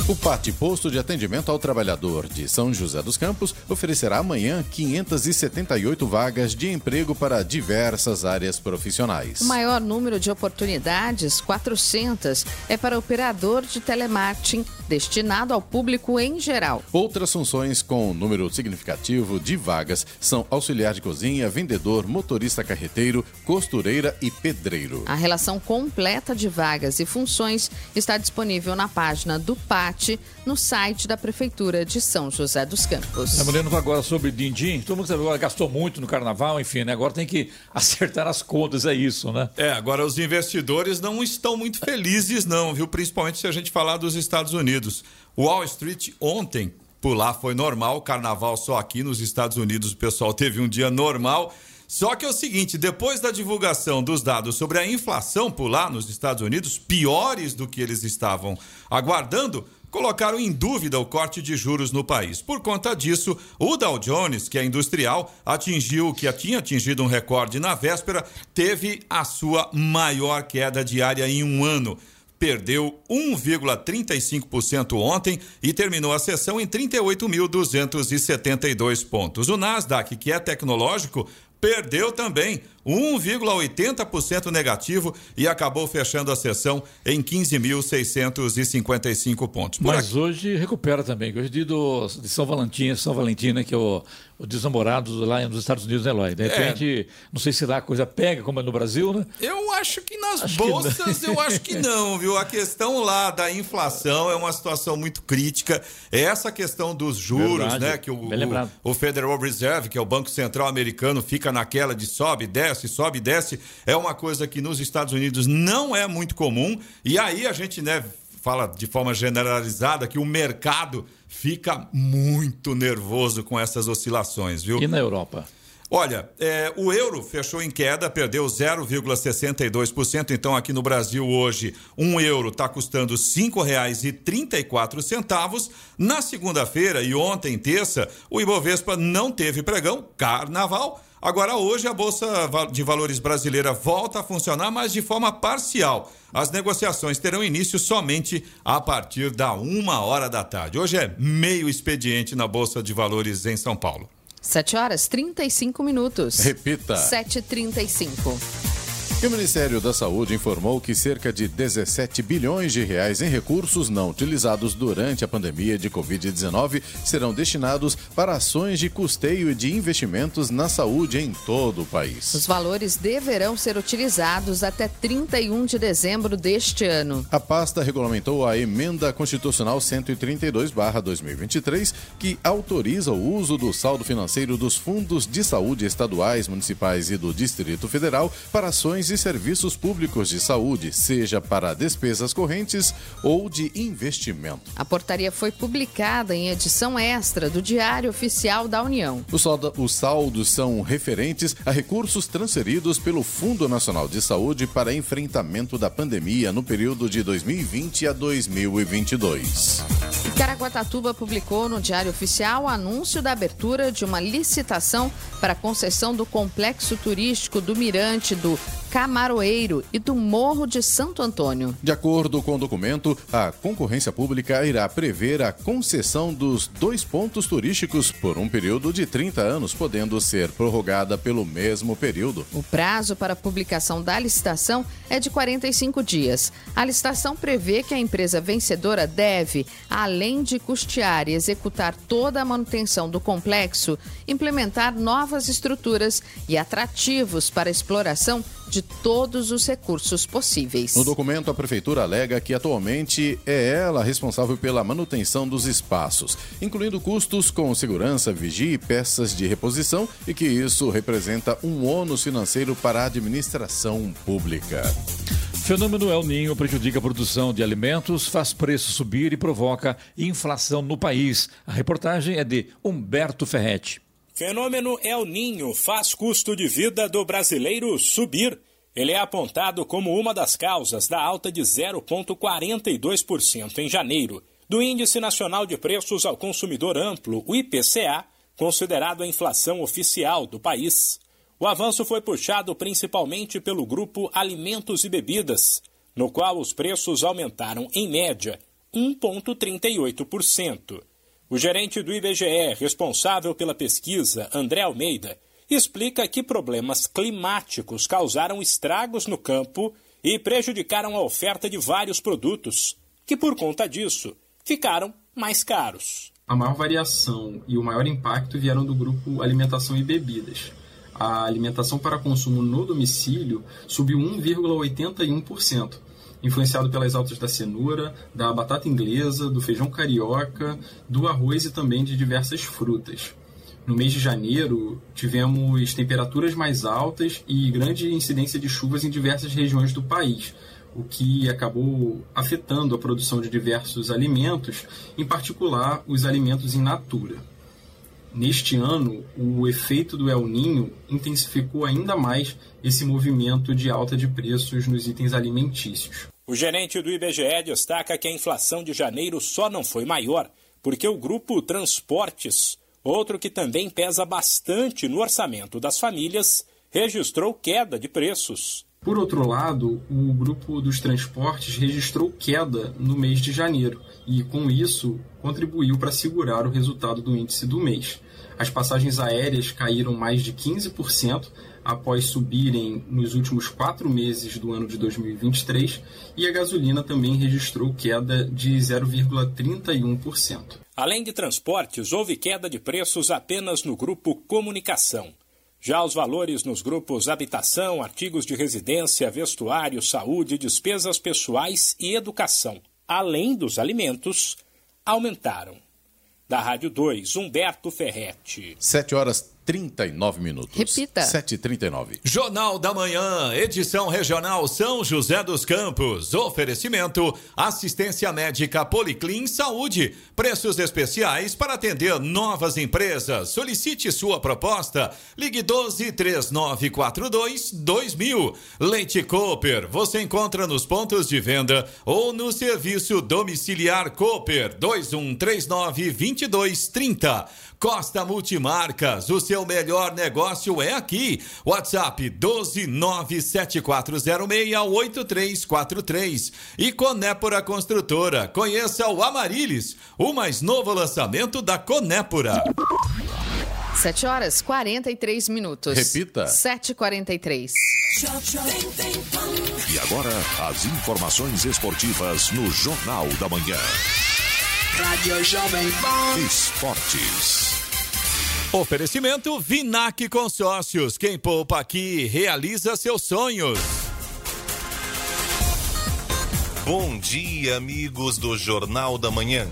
O PAT Posto de Atendimento ao Trabalhador de São José dos Campos oferecerá amanhã 578 vagas de emprego para diversas áreas profissionais. O maior número de oportunidades, 400, é para operador de telemarketing destinado ao público em geral. Outras funções com número significativo de vagas são auxiliar de cozinha, vendedor, motorista carreteiro, costureira e pedreiro. A relação completa de vagas e funções está disponível na página do PAT no site da Prefeitura de São José dos Campos. Lembrando agora sobre Dindim, todo mundo agora gastou muito no carnaval, enfim, né? Agora tem que acertar as contas, é isso, né? É, agora os investidores não estão muito felizes, não, viu? Principalmente se a gente falar dos Estados Unidos. Wall Street ontem, por lá foi normal, carnaval só aqui nos Estados Unidos o pessoal teve um dia normal. Só que é o seguinte, depois da divulgação dos dados sobre a inflação por lá nos Estados Unidos, piores do que eles estavam aguardando, colocaram em dúvida o corte de juros no país. Por conta disso, o Dow Jones, que é industrial, atingiu que tinha atingido um recorde na véspera, teve a sua maior queda diária em um ano perdeu 1,35% ontem e terminou a sessão em 38.272 pontos. O Nasdaq, que é tecnológico, perdeu também 1,80% negativo e acabou fechando a sessão em 15.655 pontos. Por Mas aqui... hoje recupera também. Hoje é dia do, de São Valentim, São Valentim, né, que é o, os namorados lá nos Estados Unidos, né, Eloy? De é. repente, é. não sei se lá a coisa pega como é no Brasil, né? Eu acho que nas acho bolsas, que eu acho que não, viu? A questão lá da inflação é uma situação muito crítica. É essa questão dos juros, Verdade. né? Que o, o, o, Federal Reserve, que é o Banco Central americano, fica naquela de sobe, desce, sobe, desce. É uma coisa que nos Estados Unidos não é muito comum. E aí a gente, né, fala de forma generalizada que o mercado fica muito nervoso com essas oscilações, viu? E na Europa? Olha, é, o euro fechou em queda, perdeu 0,62%. Então, aqui no Brasil, hoje, um euro está custando R$ 5,34. Na segunda-feira e ontem, terça, o Ibovespa não teve pregão, carnaval. Agora, hoje, a Bolsa de Valores brasileira volta a funcionar, mas de forma parcial. As negociações terão início somente a partir da uma hora da tarde. Hoje é meio expediente na Bolsa de Valores em São Paulo. 7 horas 35 minutos. Repita. 7h35. E o Ministério da Saúde informou que cerca de 17 bilhões de reais em recursos não utilizados durante a pandemia de Covid-19 serão destinados para ações de custeio e de investimentos na saúde em todo o país. Os valores deverão ser utilizados até 31 de dezembro deste ano. A pasta regulamentou a emenda constitucional 132/2023, que autoriza o uso do saldo financeiro dos fundos de saúde estaduais, municipais e do Distrito Federal para ações e serviços públicos de saúde, seja para despesas correntes ou de investimento. A portaria foi publicada em edição extra do Diário Oficial da União. Os saldos são referentes a recursos transferidos pelo Fundo Nacional de Saúde para enfrentamento da pandemia no período de 2020 a 2022. Caraguatatuba publicou no Diário Oficial o anúncio da abertura de uma licitação para concessão do complexo turístico do Mirante do Camaroeiro e do Morro de Santo Antônio. De acordo com o documento, a concorrência pública irá prever a concessão dos dois pontos turísticos por um período de 30 anos, podendo ser prorrogada pelo mesmo período. O prazo para a publicação da licitação é de 45 dias. A licitação prevê que a empresa vencedora deve, além de custear e executar toda a manutenção do complexo, implementar novas estruturas e atrativos para exploração de todos os recursos possíveis. No documento, a Prefeitura alega que atualmente é ela responsável pela manutenção dos espaços, incluindo custos com segurança, vigia e peças de reposição, e que isso representa um ônus financeiro para a administração pública. Fenômeno El Ninho prejudica a produção de alimentos, faz preço subir e provoca inflação no país. A reportagem é de Humberto Ferretti. Fenômeno El Ninho faz custo de vida do brasileiro subir. Ele é apontado como uma das causas da alta de 0,42% em janeiro do Índice Nacional de Preços ao Consumidor Amplo, o IPCA, considerado a inflação oficial do país. O avanço foi puxado principalmente pelo grupo Alimentos e Bebidas, no qual os preços aumentaram, em média, 1,38%. O gerente do IBGE, responsável pela pesquisa, André Almeida, explica que problemas climáticos causaram estragos no campo e prejudicaram a oferta de vários produtos, que por conta disso ficaram mais caros. A maior variação e o maior impacto vieram do grupo alimentação e bebidas. A alimentação para consumo no domicílio subiu 1,81%, influenciado pelas altas da cenoura, da batata inglesa, do feijão carioca, do arroz e também de diversas frutas. No mês de janeiro, tivemos temperaturas mais altas e grande incidência de chuvas em diversas regiões do país, o que acabou afetando a produção de diversos alimentos, em particular os alimentos in natura. Neste ano, o efeito do El Ninho intensificou ainda mais esse movimento de alta de preços nos itens alimentícios. O gerente do IBGE destaca que a inflação de janeiro só não foi maior porque o grupo Transportes, outro que também pesa bastante no orçamento das famílias, registrou queda de preços. Por outro lado, o grupo dos transportes registrou queda no mês de janeiro e, com isso, contribuiu para segurar o resultado do índice do mês. As passagens aéreas caíram mais de 15%, após subirem nos últimos quatro meses do ano de 2023, e a gasolina também registrou queda de 0,31%. Além de transportes, houve queda de preços apenas no grupo comunicação. Já os valores nos grupos habitação, artigos de residência, vestuário, saúde, despesas pessoais e educação, além dos alimentos, aumentaram. Da Rádio 2, Humberto Ferretti. 7 horas 39 minutos. Repita. 7h39. Jornal da Manhã, edição regional São José dos Campos. Oferecimento: assistência médica Policlin Saúde. Preços especiais para atender novas empresas. Solicite sua proposta. Ligue 12 3942 2000. Leite Cooper. Você encontra nos pontos de venda ou no serviço domiciliar Cooper 2139 2230. Costa Multimarcas, o seu melhor negócio é aqui. WhatsApp 12974068343. E Conépora Construtora. Conheça o Amarilis, o mais novo lançamento da Conépora. 7 horas 43 minutos. Repita. 7h43. E agora, as informações esportivas no Jornal da Manhã. Rádio Jovem Pan. Esportes. Oferecimento Vinac Consórcios. Quem poupa aqui realiza seus sonhos. Bom dia, amigos do Jornal da Manhã.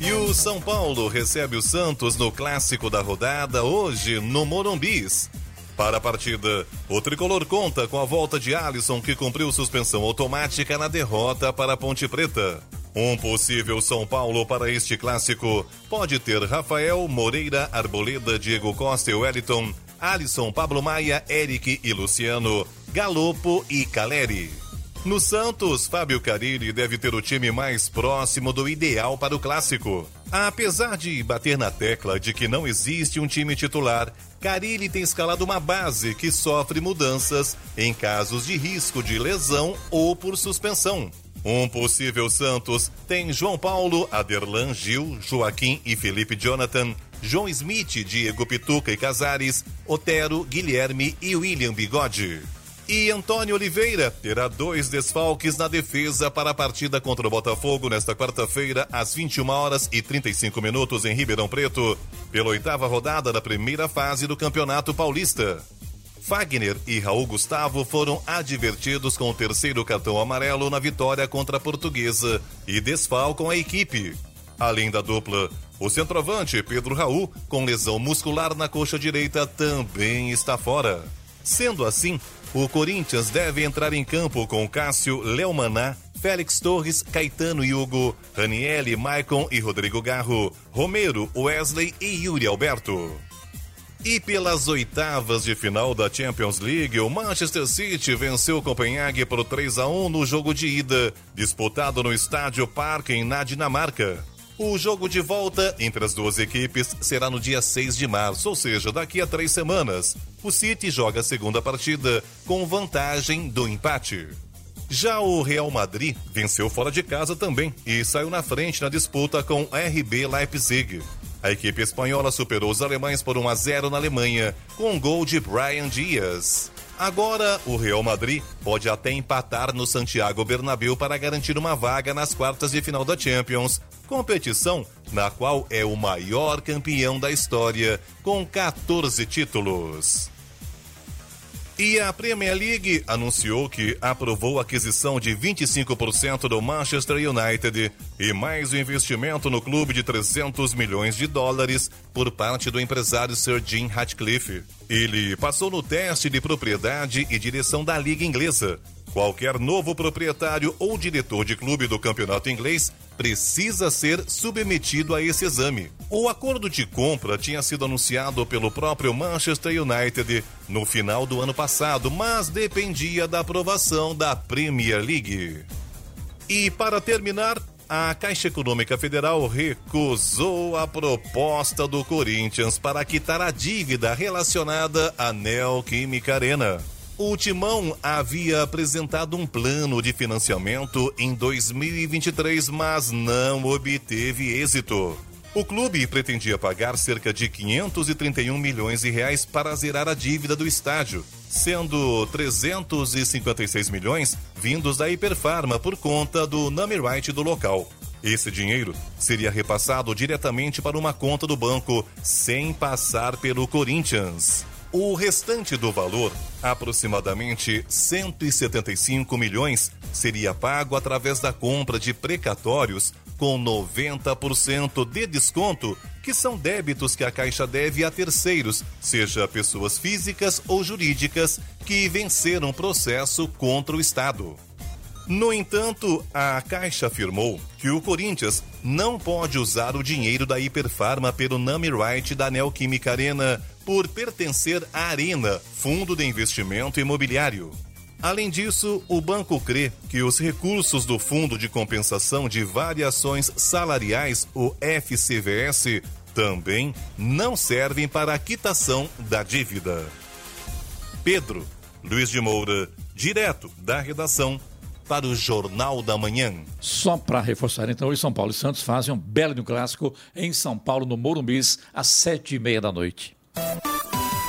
E o São Paulo recebe o Santos no clássico da rodada hoje no Morumbis. Para a partida, o tricolor conta com a volta de Alisson, que cumpriu suspensão automática na derrota para a Ponte Preta. Um possível São Paulo para este clássico pode ter Rafael, Moreira, Arboleda, Diego Costa e Wellington, Alisson, Pablo Maia, Eric e Luciano, Galopo e Caleri. No Santos, Fábio Carilli deve ter o time mais próximo do ideal para o clássico. Apesar de bater na tecla de que não existe um time titular, Carilli tem escalado uma base que sofre mudanças em casos de risco de lesão ou por suspensão. Um possível Santos tem João Paulo, Aderlan Gil, Joaquim e Felipe Jonathan, João Smith, Diego Pituca e Casares, Otero, Guilherme e William Bigode. E Antônio Oliveira terá dois desfalques na defesa para a partida contra o Botafogo nesta quarta-feira, às 21 horas e 35 minutos em Ribeirão Preto, pela oitava rodada da primeira fase do Campeonato Paulista. Fagner e Raul Gustavo foram advertidos com o terceiro cartão amarelo na vitória contra a Portuguesa e desfalcam a equipe. Além da dupla, o centroavante Pedro Raul, com lesão muscular na coxa direita, também está fora. Sendo assim, o Corinthians deve entrar em campo com Cássio, Léo Maná, Félix Torres, Caetano e Hugo, Raniele, Maicon e Rodrigo Garro, Romero, Wesley e Yuri Alberto. E pelas oitavas de final da Champions League, o Manchester City venceu o Copenhague por 3 a 1 no jogo de ida, disputado no estádio Parken, na Dinamarca. O jogo de volta entre as duas equipes será no dia 6 de março, ou seja, daqui a três semanas. O City joga a segunda partida com vantagem do empate. Já o Real Madrid venceu fora de casa também e saiu na frente na disputa com RB Leipzig. A equipe espanhola superou os alemães por 1 a 0 na Alemanha, com um gol de Brian Dias. Agora, o Real Madrid pode até empatar no Santiago Bernabéu para garantir uma vaga nas quartas de final da Champions, competição na qual é o maior campeão da história, com 14 títulos. E a Premier League anunciou que aprovou a aquisição de 25% do Manchester United e mais o investimento no clube de 300 milhões de dólares por parte do empresário Sir Jim Ratcliffe. Ele passou no teste de propriedade e direção da Liga Inglesa. Qualquer novo proprietário ou diretor de clube do campeonato inglês precisa ser submetido a esse exame. O acordo de compra tinha sido anunciado pelo próprio Manchester United no final do ano passado, mas dependia da aprovação da Premier League. E para terminar, a Caixa Econômica Federal recusou a proposta do Corinthians para quitar a dívida relacionada à Neoquímica Arena. O Timão havia apresentado um plano de financiamento em 2023, mas não obteve êxito. O clube pretendia pagar cerca de 531 milhões de reais para zerar a dívida do estádio, sendo 356 milhões vindos da Hiperfarma por conta do name right do local. Esse dinheiro seria repassado diretamente para uma conta do banco, sem passar pelo Corinthians. O restante do valor, aproximadamente 175 milhões, seria pago através da compra de precatórios com 90% de desconto, que são débitos que a Caixa deve a terceiros, seja pessoas físicas ou jurídicas, que venceram processo contra o Estado. No entanto, a Caixa afirmou que o Corinthians não pode usar o dinheiro da Hiperfarma pelo Nami Right da Neoquímica Arena por pertencer à Arena, fundo de investimento imobiliário. Além disso, o banco crê que os recursos do Fundo de Compensação de Variações Salariais, o FCVS, também não servem para a quitação da dívida. Pedro Luiz de Moura, direto da redação para o Jornal da Manhã. Só para reforçar, então, hoje São Paulo e Santos fazem um belo de um clássico em São Paulo, no Morumbis, às sete e meia da noite.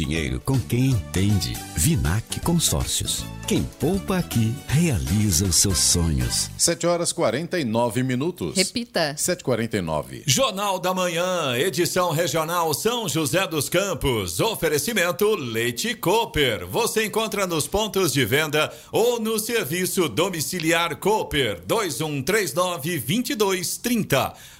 dinheiro com quem entende. Vinac Consórcios. Quem poupa aqui realiza os seus sonhos. 7 horas 49 minutos. Repita. 7h49. Jornal da Manhã, edição regional São José dos Campos. Oferecimento Leite Cooper. Você encontra nos pontos de venda ou no serviço domiciliar Cooper 2139 2230.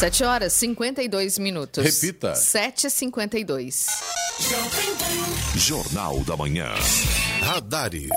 7 horas 52 minutos. Repita. 7h52. Jornal da Manhã. Radares.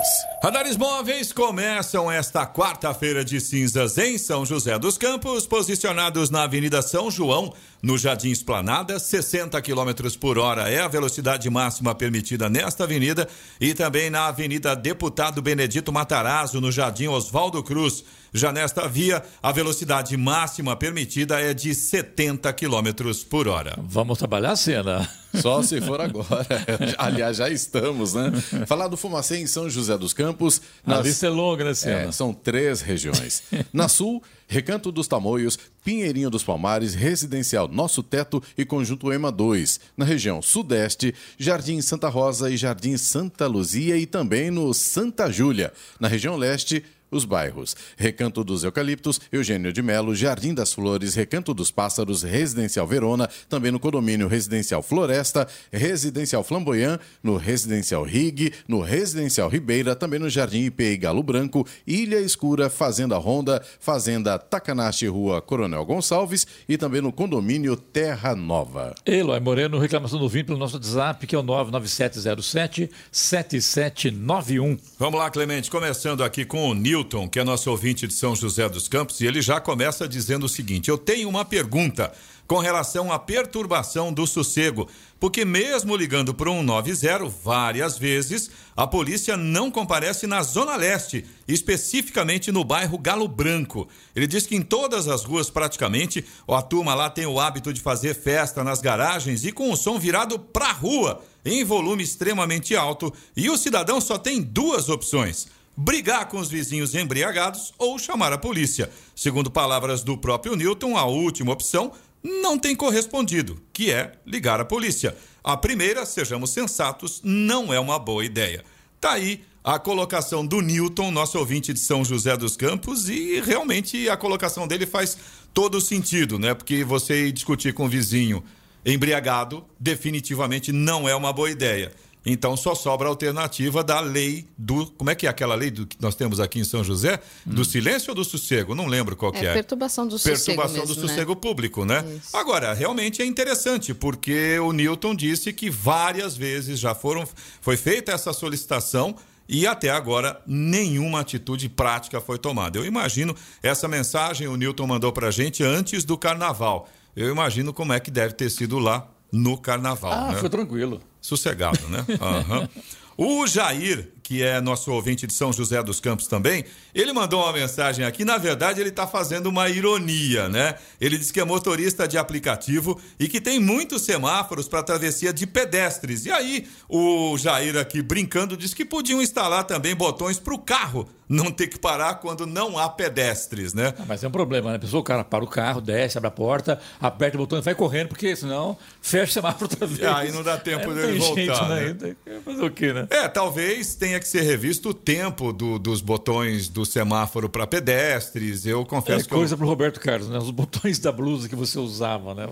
Radares móveis começam esta quarta-feira de cinzas em São José dos Campos, posicionados na Avenida São João, no Jardim Esplanada, 60 km por hora é a velocidade máxima permitida nesta avenida, e também na Avenida Deputado Benedito Matarazzo, no Jardim Oswaldo Cruz. Já nesta via, a velocidade máxima permitida é de 70 km por hora. Vamos trabalhar a cena. Só se for agora. Aliás, já estamos, né? Falar do Fumacê em São José dos Campos. A lista é longa, né? É, são três regiões. Na Sul, Recanto dos Tamoios, Pinheirinho dos Palmares, Residencial Nosso Teto e Conjunto EMA 2. Na região Sudeste, Jardim Santa Rosa e Jardim Santa Luzia e também no Santa Júlia. Na região Leste, os bairros Recanto dos Eucaliptos, Eugênio de Melo, Jardim das Flores, Recanto dos Pássaros, Residencial Verona, também no condomínio Residencial Floresta, Residencial Flamboyant, no Residencial Rig, no Residencial Ribeira, também no Jardim IP e Galo Branco, Ilha Escura, Fazenda Ronda, Fazenda Takanashi, Rua Coronel Gonçalves e também no condomínio Terra Nova. Eloy Moreno, reclamação do VIM pelo nosso WhatsApp, que é o 99707 7791. Vamos lá, Clemente, começando aqui com o Que é nosso ouvinte de São José dos Campos, e ele já começa dizendo o seguinte: Eu tenho uma pergunta com relação à perturbação do sossego, porque mesmo ligando para um 190 várias vezes, a polícia não comparece na Zona Leste, especificamente no bairro Galo Branco. Ele diz que em todas as ruas, praticamente, a turma lá tem o hábito de fazer festa nas garagens e com o som virado para a rua, em volume extremamente alto, e o cidadão só tem duas opções brigar com os vizinhos embriagados ou chamar a polícia. Segundo palavras do próprio Newton, a última opção não tem correspondido, que é ligar a polícia. A primeira, sejamos sensatos, não é uma boa ideia. Tá aí a colocação do Newton, nosso ouvinte de São José dos Campos, e realmente a colocação dele faz todo sentido, né? Porque você discutir com o vizinho embriagado definitivamente não é uma boa ideia. Então só sobra a alternativa da lei do. Como é que é aquela lei do, que nós temos aqui em São José? Do Hum. silêncio ou do sossego? Não lembro qual que É é. perturbação do sossego Perturbação mesmo, do né? sossego público, né? Agora, realmente é interessante, porque o Newton disse que várias vezes já foram, foi feita essa solicitação e até agora nenhuma atitude prática foi tomada. Eu imagino essa mensagem o Newton mandou pra gente antes do carnaval. Eu imagino como é que deve ter sido lá no carnaval. Ah, né? foi tranquilo. Sossegado, né? Aham. O Jair, que é nosso ouvinte de São José dos Campos também, ele mandou uma mensagem aqui. Na verdade, ele está fazendo uma ironia, né? Ele diz que é motorista de aplicativo e que tem muitos semáforos para travessia de pedestres. E aí, o Jair aqui brincando diz que podiam instalar também botões para o carro não ter que parar quando não há pedestres, né? Ah, mas é um problema, né? A pessoa, o cara para o carro, desce, abre a porta, aperta o botão e vai correndo, porque senão fecha o semáforo outra vez. Aí não dá tempo É, dele voltar, jeito, né? Que Fazer o quê, né? É, talvez tenha que ser revisto o tempo do- dos botões do semáforo para pedestres. Eu É confesso que eu- coisa pro Roberto Carlos, né? Os botões da blusa que você usava, né?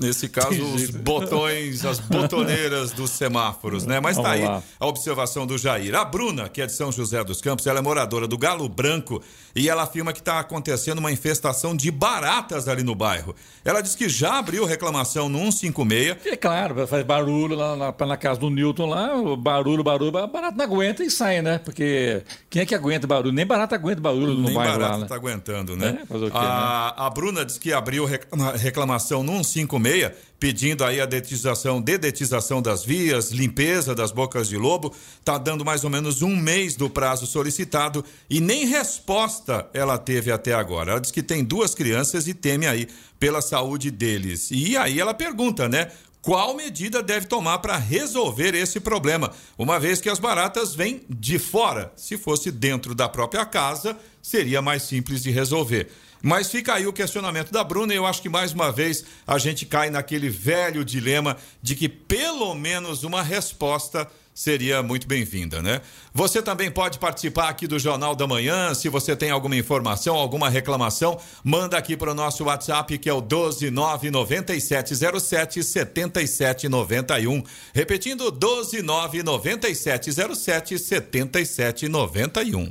Nesse caso, os jeito. botões, as botoneiras dos semáforos, né? Mas tá Vamos aí lá. a observação do Jair. A Bruna, que é de São José dos Campos, ela é moradora do Galo Branco e ela afirma que está acontecendo uma infestação de baratas ali no bairro. Ela diz que já abriu reclamação no 156. É claro, faz barulho lá na, na casa do Newton lá, barulho, barulho, barato não aguenta e sai, né? Porque quem é que aguenta barulho? Nem barato aguenta barulho no Nem bairro barato lá, né? tá aguentando, né? É, quê, a, a Bruna diz que abriu reclama- reclamação no 156, pedindo aí a dedetização, dedetização das vias, limpeza das bocas de lobo. Tá dando mais ou menos um mês do prazo solicitado e nem resposta ela teve até agora. Ela diz que tem duas crianças e teme aí pela saúde deles. E aí ela pergunta, né? Qual medida deve tomar para resolver esse problema? Uma vez que as baratas vêm de fora. Se fosse dentro da própria casa, seria mais simples de resolver. Mas fica aí o questionamento da Bruna e eu acho que mais uma vez a gente cai naquele velho dilema de que pelo menos uma resposta seria muito bem-vinda, né? Você também pode participar aqui do Jornal da Manhã. Se você tem alguma informação, alguma reclamação, manda aqui para o nosso WhatsApp, que é o 1299707 7791. Repetindo, 1299707 7791.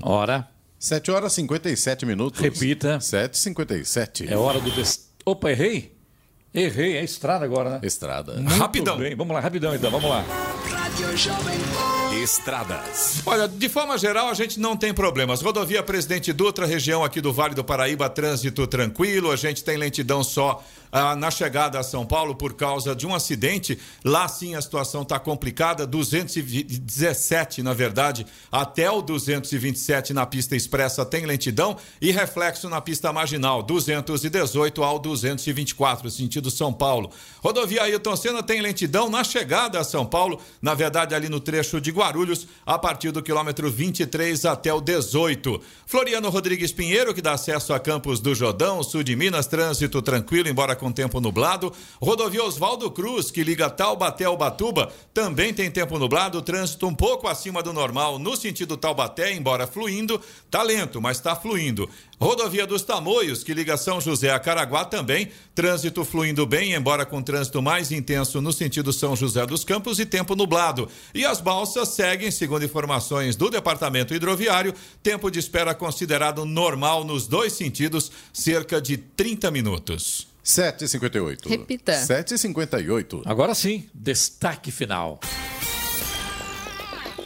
Hora. 7 horas e 57 minutos. Repita. 7h57. É hora do. Des... Opa, errei? Errei, é estrada agora, né? Estrada. Muito Rapidão. Bem. Vamos lá, rapidão então, vamos lá. Rádio Jovem Pan. Estradas. Olha, de forma geral, a gente não tem problemas. Rodovia Presidente Dutra, região aqui do Vale do Paraíba, trânsito tranquilo. A gente tem lentidão só ah, na chegada a São Paulo por causa de um acidente. Lá sim a situação está complicada. 217, na verdade, até o 227 na pista expressa tem lentidão e reflexo na pista marginal. 218 ao 224, sentido São Paulo. Rodovia Ailton Senna tem lentidão na chegada a São Paulo, na verdade ali no trecho de Guarulhos, a partir do quilômetro 23 até o 18. Floriano Rodrigues Pinheiro, que dá acesso a Campos do Jordão, sul de Minas, trânsito tranquilo, embora com tempo nublado. Rodovia Oswaldo Cruz, que liga Taubaté ao Batuba, também tem tempo nublado, trânsito um pouco acima do normal no sentido Taubaté, embora fluindo, tá lento, mas está fluindo. Rodovia dos Tamoios, que liga São José a Caraguá também, trânsito fluindo bem, embora com trânsito mais intenso no sentido São José dos Campos e tempo nublado. E as balsas seguem, segundo informações do Departamento Hidroviário, tempo de espera considerado normal nos dois sentidos, cerca de 30 minutos. 7h58. Repita. 7h58. Agora sim, destaque final.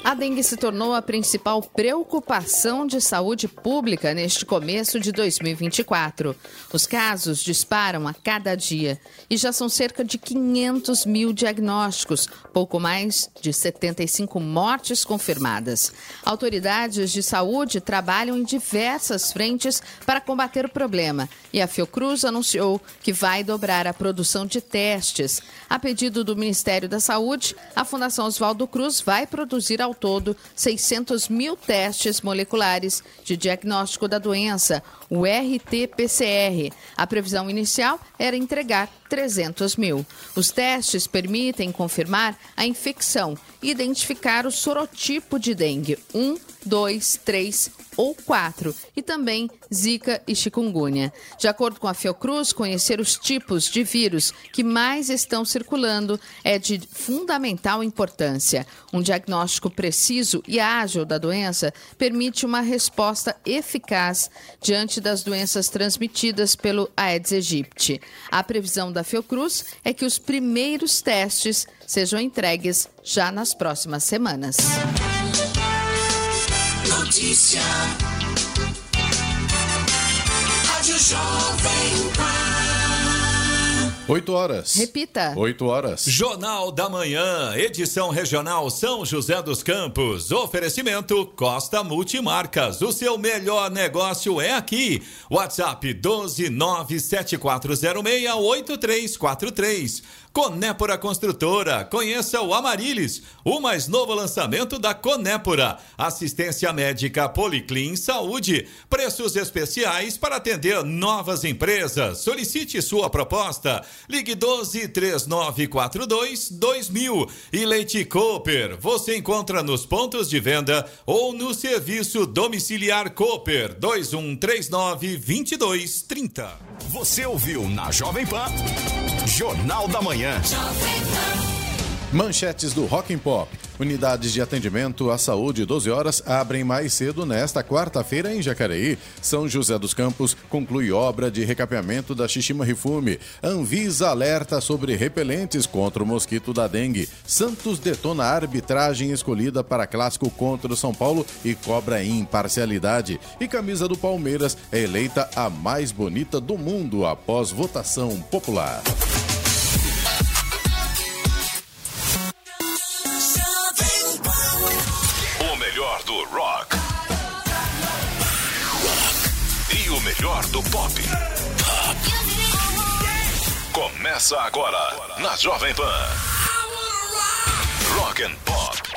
A dengue se tornou a principal preocupação de saúde pública neste começo de 2024. Os casos disparam a cada dia e já são cerca de 500 mil diagnósticos, pouco mais de 75 mortes confirmadas. Autoridades de saúde trabalham em diversas frentes para combater o problema e a Fiocruz anunciou que vai dobrar a produção de testes. A pedido do Ministério da Saúde, a Fundação Oswaldo Cruz vai produzir ao todo 600 mil testes moleculares de diagnóstico da doença, o RT-PCR. A previsão inicial era entregar 300 mil. Os testes permitem confirmar a infecção e identificar o sorotipo de dengue 1, 2, 3 ou 4 e também zika e chikungunya. De acordo com a Fiocruz, conhecer os tipos de vírus que mais estão circulando é de fundamental importância. Um diagnóstico preciso e ágil da doença permite uma resposta eficaz diante das doenças transmitidas pelo Aedes aegypti. A previsão da Fiocruz é que os primeiros testes sejam entregues já nas próximas semanas. Notícia. Rádio Jovem Pan. 8 horas. Repita. 8 horas. Jornal da Manhã, edição regional São José dos Campos. Oferecimento Costa Multimarcas. O seu melhor negócio é aqui. WhatsApp 12974068343. Conépora Construtora. Conheça o Amarilis, o mais novo lançamento da Conépora. Assistência médica Policlin Saúde. Preços especiais para atender novas empresas. Solicite sua proposta. Ligue 12 3942 2000. E Leite Cooper. Você encontra nos pontos de venda ou no serviço domiciliar Cooper 2139 2230. Você ouviu na Jovem Pan. Jornal da Manhã. Manchetes do Rock and Pop. Unidades de atendimento à saúde 12 horas abrem mais cedo nesta quarta-feira em Jacareí. São José dos Campos conclui obra de recapeamento da Xixima Rifume. Anvisa alerta sobre repelentes contra o mosquito da dengue. Santos detona a arbitragem escolhida para clássico contra o São Paulo e cobra imparcialidade. E camisa do Palmeiras é eleita a mais bonita do mundo após votação popular. Melhor do pop. Começa agora na Jovem Pan. Rock and Pop.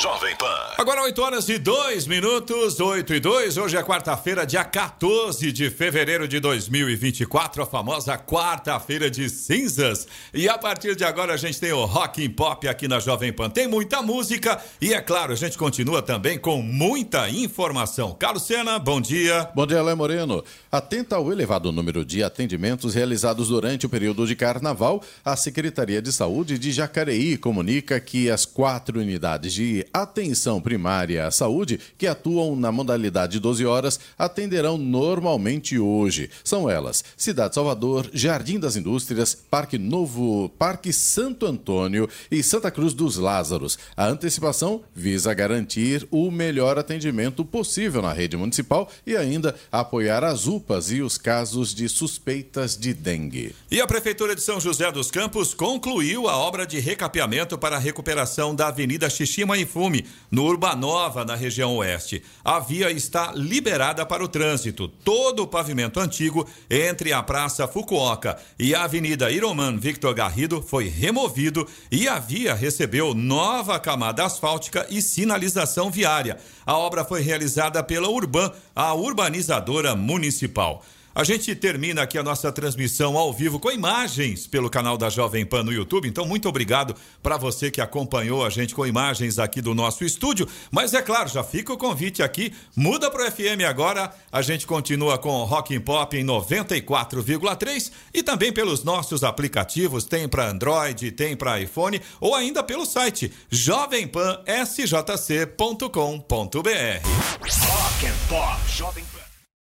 Jovem Pan. Agora 8 horas e 2 minutos, 8 e 2. Hoje é quarta-feira, dia 14 de fevereiro de 2024, a famosa quarta-feira de cinzas. E a partir de agora a gente tem o Rock and Pop aqui na Jovem Pan. Tem muita música e é claro, a gente continua também com muita informação. Carlos Sena, bom dia. Bom dia, Léo Moreno. Atenta ao elevado número de atendimentos realizados durante o período de carnaval, a Secretaria de Saúde de Jacareí comunica que as quatro unidades de atenção primária à saúde que atuam na modalidade 12 horas atenderão normalmente hoje. São elas: Cidade Salvador, Jardim das Indústrias, Parque Novo, Parque Santo Antônio e Santa Cruz dos Lázaros. A antecipação visa garantir o melhor atendimento possível na rede municipal e ainda apoiar as UPAs e os casos de suspeitas de dengue. E a Prefeitura de São José dos Campos concluiu a obra de recapeamento para a recuperação da Avenida Xixima e Fume, no Urbanova, na região oeste. A via está liberada para o trânsito. Todo o pavimento antigo entre a Praça Fukuoka e a Avenida Iroman Victor Garrido foi removido e a via recebeu nova camada asfáltica e sinalização viária. A obra foi realizada pela Urban, a urbanizadora municipal. A gente termina aqui a nossa transmissão ao vivo com imagens pelo canal da Jovem Pan no YouTube. Então, muito obrigado para você que acompanhou a gente com imagens aqui do nosso estúdio. Mas é claro, já fica o convite aqui. Muda para o FM agora. A gente continua com Rock and Pop em 94,3 e também pelos nossos aplicativos. Tem para Android, tem para iPhone ou ainda pelo site jovempansjc.com.br. Rock and Pop. Jovem.